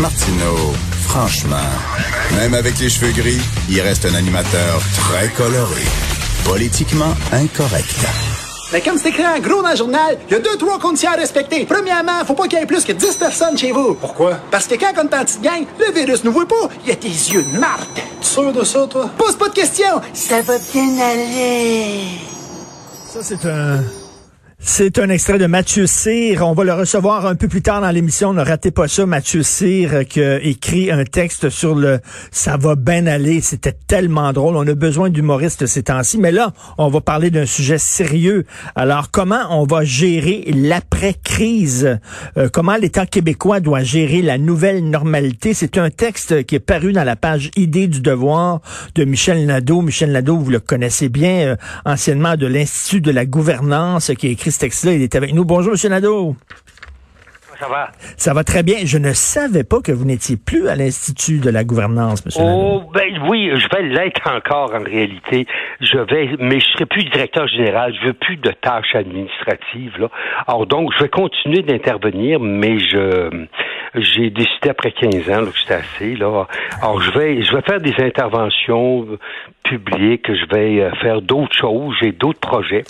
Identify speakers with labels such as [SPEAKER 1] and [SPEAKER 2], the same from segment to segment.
[SPEAKER 1] Martineau, franchement, même avec les cheveux gris, il reste un animateur très coloré, politiquement incorrect.
[SPEAKER 2] Mais comme c'est écrit en gros dans le journal, il y a deux, trois conditions à respecter. Premièrement, faut pas qu'il y ait plus que 10 personnes chez vous.
[SPEAKER 3] Pourquoi?
[SPEAKER 2] Parce que quand on est en petite gang, le virus ne voit pas. Il y a tes yeux de marde.
[SPEAKER 3] Sûr de ça, toi?
[SPEAKER 2] Pose pas de questions. Ça va bien aller.
[SPEAKER 4] Ça, c'est un... C'est un extrait de Mathieu Cyr. On va le recevoir un peu plus tard dans l'émission. Ne ratez pas ça. Mathieu Cyr qui a écrit un texte sur le ça va bien aller. C'était tellement drôle. On a besoin d'humoristes ces temps-ci. Mais là, on va parler d'un sujet sérieux. Alors, comment on va gérer l'après-crise? Euh, comment l'État québécois doit gérer la nouvelle normalité? C'est un texte qui est paru dans la page Idée du devoir de Michel Nadeau. Michel Nadeau, vous le connaissez bien, euh, anciennement de l'Institut de la gouvernance, qui a écrit ce texte-là. Il est avec nous. Bonjour, M. Nadeau.
[SPEAKER 5] Ça va?
[SPEAKER 4] Ça va très bien. Je ne savais pas que vous n'étiez plus à l'Institut de la gouvernance, M.
[SPEAKER 5] Oh,
[SPEAKER 4] Nadeau.
[SPEAKER 5] ben oui, je vais l'être encore en réalité. Je vais, mais je serai plus directeur général. Je veux plus de tâches administratives, là. Alors donc, je vais continuer d'intervenir, mais je, j'ai décidé après 15 ans là, que c'était assez, là. Alors, je vais, je vais faire des interventions publiques. Je vais euh, faire d'autres choses. J'ai d'autres projets.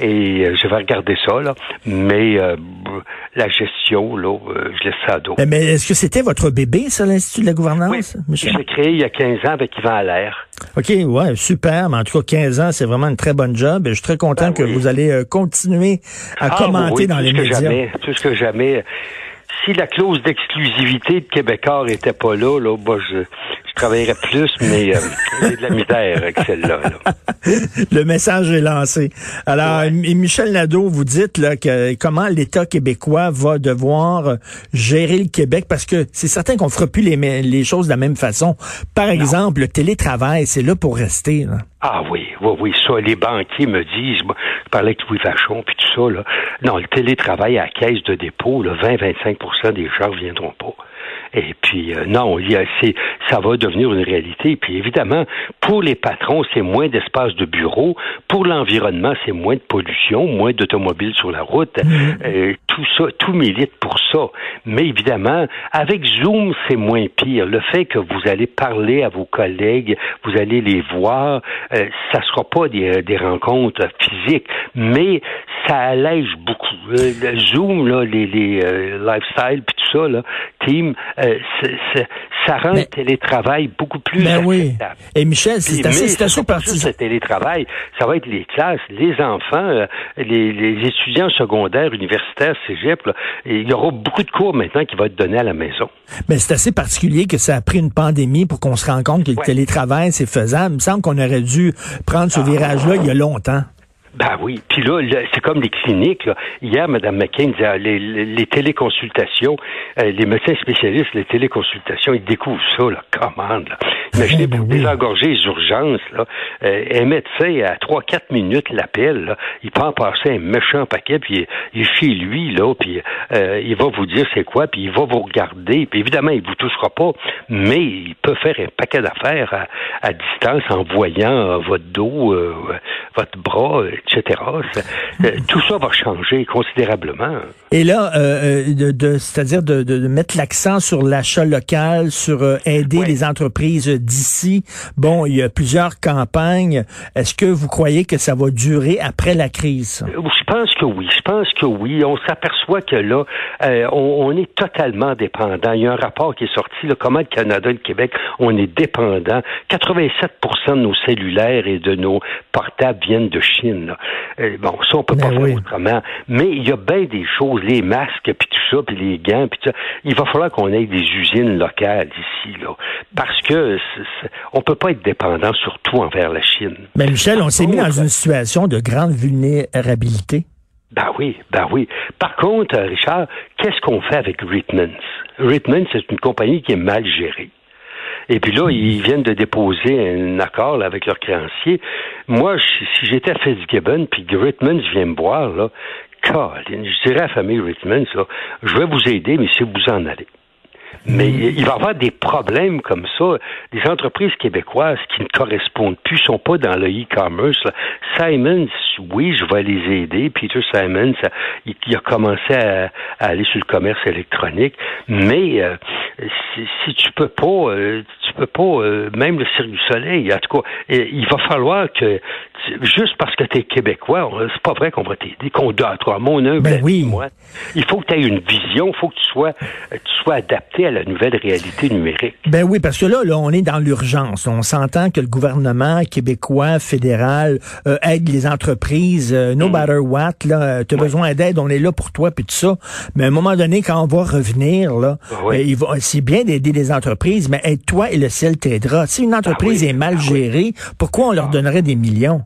[SPEAKER 5] Et euh, je vais regarder ça, là. Mais, euh, la gestion, là, euh, je laisse ça à d'autres.
[SPEAKER 4] Mais, mais est-ce que c'était votre bébé, ça, l'Institut de la gouvernance,
[SPEAKER 5] Oui, l'ai créé il y a 15 ans avec Yvan Allaire.
[SPEAKER 4] OK, ouais, super. Mais en tout cas, 15 ans, c'est vraiment une très bonne job. Et je suis très content
[SPEAKER 5] Ben
[SPEAKER 4] que
[SPEAKER 5] oui.
[SPEAKER 4] vous allez continuer à
[SPEAKER 5] Ah,
[SPEAKER 4] commenter
[SPEAKER 5] oui,
[SPEAKER 4] dans les médias.
[SPEAKER 5] Jamais, plus que jamais. Si la clause d'exclusivité de Québécois était pas là, là, bah, je, je travaillerais plus, mais euh, j'ai de la misère avec celle-là. là.
[SPEAKER 4] Le message est lancé. Alors,
[SPEAKER 5] Ouais.
[SPEAKER 4] Michel Nadeau, vous dites là, que comment l'État québécois va devoir euh, gérer le Québec? Parce que c'est certain qu'on fera plus les, les choses de la même façon. Par exemple, le télétravail, c'est là pour rester. là.
[SPEAKER 5] Ah oui, oui, oui, ça, les banquiers me disent, je parlais avec Louis Vachon, puis tout ça, là. Non, le télétravail à caisse de dépôt, là, 20-25% des gens ne viendront pas. Et puis, euh, non, il y a, c'est, ça va devenir une réalité. Puis, évidemment, pour les patrons, c'est moins d'espace de bureau. Pour l'environnement, c'est moins de pollution, moins d'automobiles sur la route. Euh, tout ça, tout milite pour ça. Mais évidemment, avec Zoom, c'est moins pire. Le fait que vous allez parler à vos collègues, vous allez les voir, euh, ça sera pas des, des rencontres physiques, mais ça allège beaucoup. Euh, Zoom, là, les, les euh, lifestyle, puis tout ça, là, euh, ça rend
[SPEAKER 4] Mais-
[SPEAKER 5] le télétravail beaucoup plus
[SPEAKER 4] Ben oui. Et Michel, c'est assez, c'est assez partisan.
[SPEAKER 5] le télétravail, ça va être les classes, les enfants, euh, les, les étudiants secondaires, universitaires, cégep. là. Et il y aura beaucoup de cours maintenant qui vont être donnés à la maison.
[SPEAKER 4] Mais c'est assez particulier que ça a pris une pandémie pour qu'on se rende compte que le télétravail, c'est faisable. Il me semble qu'on aurait dû prendre ce virage-là il y a longtemps.
[SPEAKER 5] Ben oui. Puis là, c'est comme les cliniques. Là. Hier, Mme McCain disait ah, les, les, les téléconsultations, euh, les médecins spécialistes, les téléconsultations, ils découvrent ça, là, commande. Là. Imaginez,
[SPEAKER 4] ben
[SPEAKER 5] pour désengorger les urgences, là, euh, un médecin, à 3-4 minutes, l'appelle, là, il peut en passer un méchant paquet, puis il, est chez lui, là, puis euh, il va vous dire c'est quoi, puis il va vous regarder, puis évidemment, il vous touchera pas, mais il peut faire un paquet d'affaires à, à distance en voyant euh, votre dos, euh, votre bras, etc. Euh, tout ça va changer considérablement.
[SPEAKER 4] Et là, euh, euh, de, de- c'est-à-dire de, de- de mettre l'accent sur l'achat local, sur euh, aider les entreprises d'ici. Bon, il y a plusieurs campagnes. Est-ce que vous croyez que ça va durer après la crise?
[SPEAKER 5] Je pense que oui. Je pense que oui. On s'aperçoit que là, euh, on, on est totalement dépendant. Il y a un rapport qui est sorti, là, comment le Canada et le Québec, on est dépendant. 87% de nos cellulaires et de nos portables viennent de Chine. là. Euh, bon, ça, on peut pas
[SPEAKER 4] Ben
[SPEAKER 5] faire
[SPEAKER 4] oui.
[SPEAKER 5] autrement. Mais il y a bien des choses, les masques, puis tout ça, puis les gants, puis tout ça. Il va falloir qu'on ait des usines locales ici, là. Parce que c'est- c'est- on peut pas être dépendant surtout envers la Chine.
[SPEAKER 4] Mais Michel, on s'est mis dans une situation de grande vulnérabilité.
[SPEAKER 5] Ben oui, ben oui. Par contre, Richard, qu'est-ce qu'on fait avec Ritmans? Ritmans, c'est une compagnie qui est mal gérée. Et puis là, ils viennent de déposer un accord là, avec leurs créanciers. Moi, si j'étais à Fitzgibbon, puis que Ritmans vient me voir, là, Colin, je dirais à la famille Ritmans, là, je vais vous aider, mais si vous en allez. Mais il va y avoir des problèmes comme ça. Des entreprises québécoises qui ne correspondent plus, sont pas dans le e-commerce. Simons, oui, je vais les aider. Peter Simons, il, a commencé à, aller sur le commerce électronique. Mais euh, si, si, tu peux pas, euh, tu peux pas, euh, même le Cirque du Soleil, en tout cas, il va falloir que juste parce que tu es québécois, c'est pas vrai qu'on va t'aider, qu'on doit, toi, mon humble
[SPEAKER 4] ben oui.
[SPEAKER 5] moi, il faut que tu aies une vision, il faut que tu sois, tu sois adapté à la nouvelle réalité numérique.
[SPEAKER 4] Ben oui, parce que là, là on est dans l'urgence. On s'entend que le gouvernement québécois, fédéral, euh, aide les entreprises, euh, no mm. matter what, là, tu as besoin d'aide, on est là pour toi, puis tout ça. Mais à un moment donné, quand on va revenir, là, euh, c'est bien d'aider les entreprises, mais aide-toi et le ciel t'aidera. Si une entreprise ah est mal ah gérée, pourquoi on leur ah. donnerait des millions?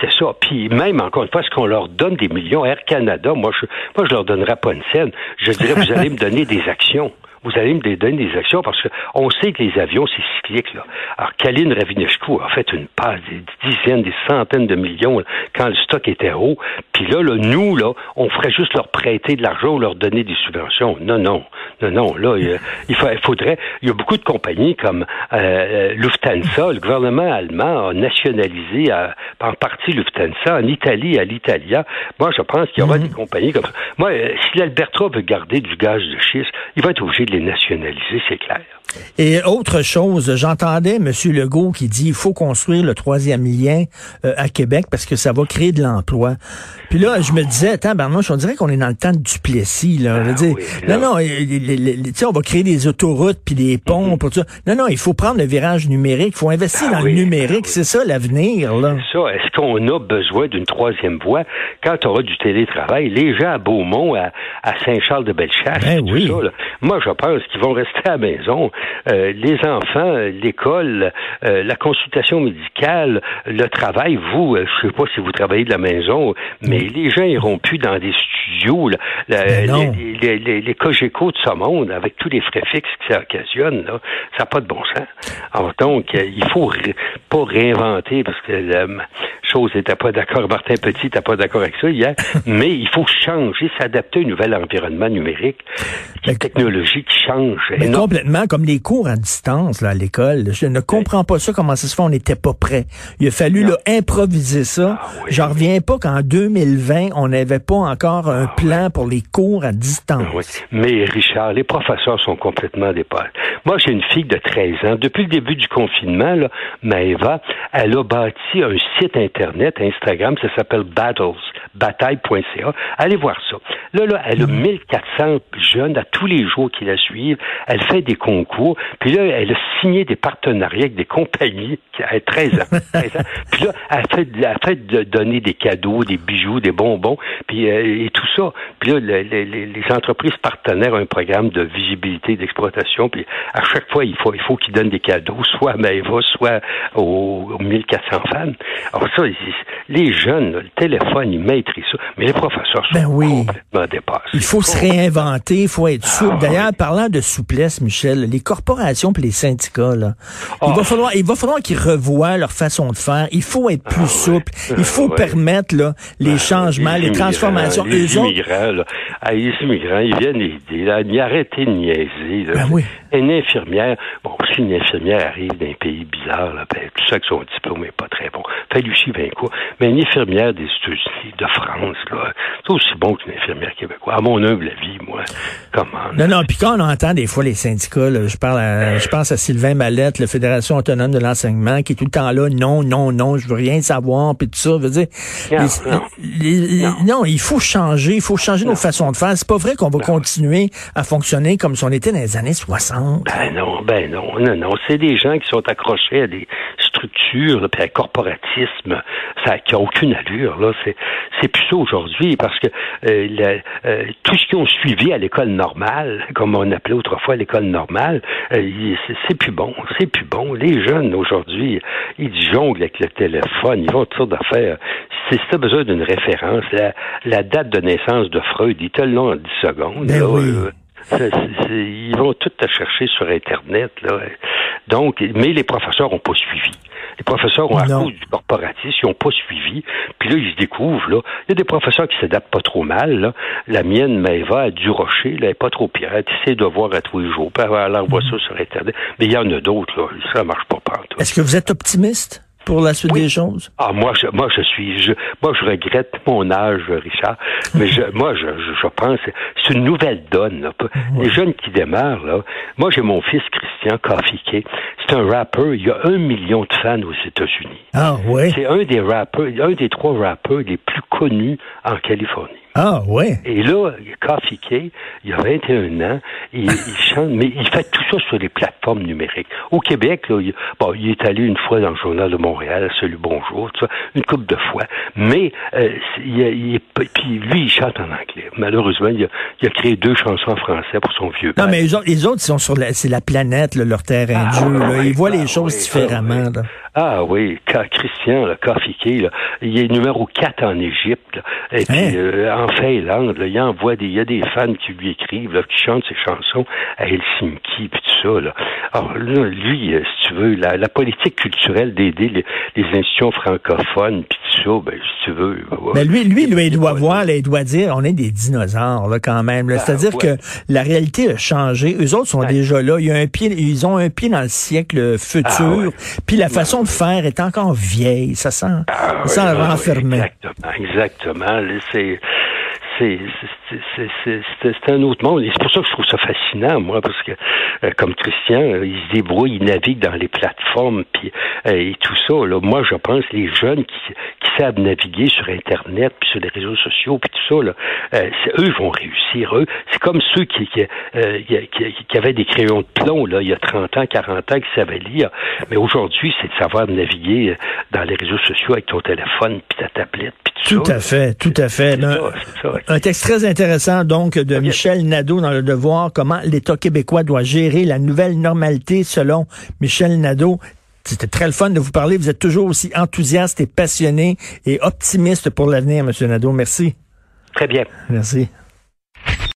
[SPEAKER 5] C'est ça. Puis même, encore une fois, est-ce qu'on leur donne des millions? Air Canada, moi, je, moi, je leur donnerais pas une scène. Je dirais, vous allez me donner des actions vous allez me donner des actions parce qu'on sait que les avions, c'est cyclique. Là. Alors, Kaline Ravinescu a fait une passe des dizaines, des centaines de millions quand le stock était haut. Puis là, là, nous, là, on ferait juste leur prêter de l'argent ou leur donner des subventions. Non, non. Non, non. Là, il, faudrait... Il y a beaucoup de compagnies comme euh, Lufthansa. Le gouvernement allemand a nationalisé euh, en partie Lufthansa en Italie, à l'Italia. Moi, je pense qu'il y aura mhm. des compagnies comme ça. Moi, euh, si l'Alberta veut garder du gaz de schiste, il va être obligé de nationaliser, c'est clair.
[SPEAKER 4] Et autre chose, j'entendais M. Legault qui dit il faut construire le troisième lien euh, à Québec parce que ça va créer de l'emploi. Puis là, je me disais, attends, Bernard, on dirait qu'on est dans le temps de Duplessis. Là. Ah dire, non, non, on va créer des autoroutes puis des ponts pour ça. Non, non, il faut prendre le virage numérique. Il faut investir ah dans le numérique. C'est ça l'avenir. là.
[SPEAKER 5] Ça. Est-ce qu'on a besoin d'une troisième voie? Quand on aura du télétravail? Les gens à Beaumont, à, Saint-Charles-de-Bellechasse,
[SPEAKER 4] ben tout ça,
[SPEAKER 5] moi, je pense qu'ils vont rester à la maison. Euh, les enfants, l'école, euh, la consultation médicale, le travail, vous, euh, je sais pas si vous travaillez de la maison, mais les gens iront plus dans des studios, là, ben les, les, les, Cogeco de ce monde, avec tous les frais fixes que ça occasionne, là, ça n'a pas de bon sens. Alors, donc, il faut pas réinventer, parce que la chose n'était pas d'accord, Martin Petit n'était pas d'accord avec ça hier, mais il faut changer, s'adapter à un nouvel environnement numérique, la technologie qui change.
[SPEAKER 4] complètement, comme les cours à distance là, à l'école. Je ne comprends pas ça, comment ça se fait, on n'était pas prêt. Il a fallu là, improviser ça. Ah, oui. J'en reviens pas qu'en 2020, on n'avait pas encore un ah, plan pour les cours à distance.
[SPEAKER 5] Oui. Mais Richard, les professeurs sont complètement dépassés. Moi, j'ai une fille de 13 ans. Depuis le début du confinement, là, Maëva, elle a bâti un site Internet, Instagram, ça s'appelle Battles, bataille.ca. Allez voir ça. Là, là, elle a 1400 mm. jeunes à tous les jours qui la suivent. Elle fait des concours. Puis là, elle a signé des partenariats avec des compagnies qui a 13 ans. 13 ans. Puis là, elle fait, elle fait de donner des cadeaux, des bijoux, des bonbons, puis euh, et tout ça. Puis là, les, les, entreprises partenaires ont un programme de visibilité, d'exploitation. Puis à chaque fois, il faut, il faut qu'ils donnent des cadeaux, soit à Maëva, soit aux, 1400 fans. Alors ça, les jeunes, le téléphone, ils ça. Mais les professeurs sont
[SPEAKER 4] ben oui.
[SPEAKER 5] complètement dépassés.
[SPEAKER 4] Il faut se réinventer, il faut être souple. Ah, D'ailleurs, parlant de souplesse, Michel, les corporations et les syndicats, là, il va ah. falloir, il va falloir qu'ils revoient leur façon de faire. Il faut être plus ah, souple. Il faut permettre là, les ben, changements, les, transformations.
[SPEAKER 5] Les immigrants, là, les immigrants, ils viennent aider, là, ils arrêtent de niaiser. Là.
[SPEAKER 4] Ben oui.
[SPEAKER 5] Une infirmière, bon, si une infirmière arrive d'un pays bizarre, là, ben, tout ça que son diplôme n'est pas très bon. Fait lui ben quoi? Mais une infirmière des États-Unis, de France, là, c'est aussi bon qu'une infirmière québécoise. À mon humble avis, moi, comment?
[SPEAKER 4] Non, non, puis quand on entend des fois les syndicats, là, je parle à, je pense à Sylvain Mallette, la Fédération autonome de l'enseignement, qui est tout le temps là, non, non, non, je veux rien savoir, puis tout ça, veut dire, non, il faut changer, il faut changer nos façons de faire. C'est pas vrai qu'on va continuer à fonctionner comme si on était dans les années 60.
[SPEAKER 5] Ben non, ben non, non, non. C'est des gens qui sont accrochés à des structures, puis à un corporatisme, ça qui a aucune allure. Là, c'est c'est plus ça aujourd'hui parce que euh, euh, tout ce qu'ils ont suivi à l'école normale, comme on appelait autrefois l'école normale, euh, c'est plus bon, c'est plus bon. Les jeunes aujourd'hui, ils jonglent avec le téléphone, ils vont toutes sortes d'affaires. Tu as besoin d'une référence, la, date de naissance de Freud, ils te l'ont en 10 secondes.
[SPEAKER 4] Ben oui.
[SPEAKER 5] ils vont tout te chercher sur Internet. Là. Donc, mais les professeurs n'ont pas suivi. Les professeurs ont, à cause du corporatisme, ils n'ont pas suivi. Puis là, ils se découvrent, là. Il y a des professeurs qui s'adaptent pas trop mal, là. La mienne, Maëva, a du rocher, là, elle n'est pas trop pire. Elle essaie de voir à tous les jours. Puis elle envoie ça sur Internet. Mais il y en a d'autres, là. Ça marche pas partout.
[SPEAKER 4] Est-ce que vous êtes optimiste? Pour la suite des choses?
[SPEAKER 5] Ah, moi, je, moi, je suis, je, moi, je regrette mon âge, Richard, mais je, moi, je, je, pense, c'est une nouvelle donne. Là. Les jeunes qui démarrent, là. Moi, j'ai mon fils Christian Kafike. C'est un rappeur. Il y a un million de fans aux États-Unis.
[SPEAKER 4] Ah, ouais?
[SPEAKER 5] C'est un des rappeurs, un des trois rappeurs les plus connus en Californie.
[SPEAKER 4] Ah, ouais?
[SPEAKER 5] Et là, Kafike, il a 21 ans, il chante, mais il fait tout ça sur les plateformes numériques. Au Québec, là, il, bon, il est allé une fois dans le journal de Montréal, Salut Bonjour, tout ça, une couple de fois. Mais, euh, il, il, puis lui, il chante en anglais. Malheureusement, il a, il a, créé deux chansons en français pour son vieux
[SPEAKER 4] père. Non, mais les autres, ils sont sur la, c'est la planète, là, leur terrain ah, de jeu. ils voient les ah, choses différemment.
[SPEAKER 5] Ah, ah oui, Christian, le Kafike, là, il est numéro 4 en Égypte. et puis, hein? euh, en Finlande, là, il envoie des, il y a des fans qui lui écrivent, là, qui chantent ses chansons à Helsinki, puis tout ça. Là. Alors là, lui, euh, si tu veux, la, la politique culturelle d'aider les, les, institutions francophones, puis ça, ben, si tu veux.
[SPEAKER 4] Mais lui, lui, lui, il doit voir, là, il doit dire, on est des dinosaures, là, quand même. Ben, C'est-à-dire que la réalité a changé. Eux autres sont déjà là. Il y a un pied, ils ont un pied dans le siècle futur. Ah, puis la façon de faire est encore vieille. Ça sent, ah, ça sent renfermé.
[SPEAKER 5] Exactement, exactement. C'est c'est un autre monde. Et c'est pour ça que je trouve ça fascinant, moi, parce que euh, comme Christian, euh, il se débrouille, il navigue dans les plateformes puis euh, et tout ça. Là, moi, je pense les jeunes qui, qui savent naviguer sur Internet puis sur les réseaux sociaux puis tout ça, là, eux vont réussir. Eux, c'est comme ceux qui qui, qui, qui, avaient des crayons de plomb là, il y a 30 ans, 40 ans, qui savaient lire. Mais aujourd'hui, c'est de savoir naviguer dans les réseaux sociaux avec ton téléphone puis ta tablette puis
[SPEAKER 4] tout, tout à fait, tout à fait. Un, texte très intéressant donc de Michel Nadeau dans le Devoir, comment l'État québécois doit gérer la nouvelle normalité selon Michel Nadeau. C'était très le fun de vous parler. Vous êtes toujours aussi enthousiaste et passionné et optimiste pour l'avenir, Monsieur Nadeau. Merci.
[SPEAKER 5] Très bien.
[SPEAKER 4] Merci.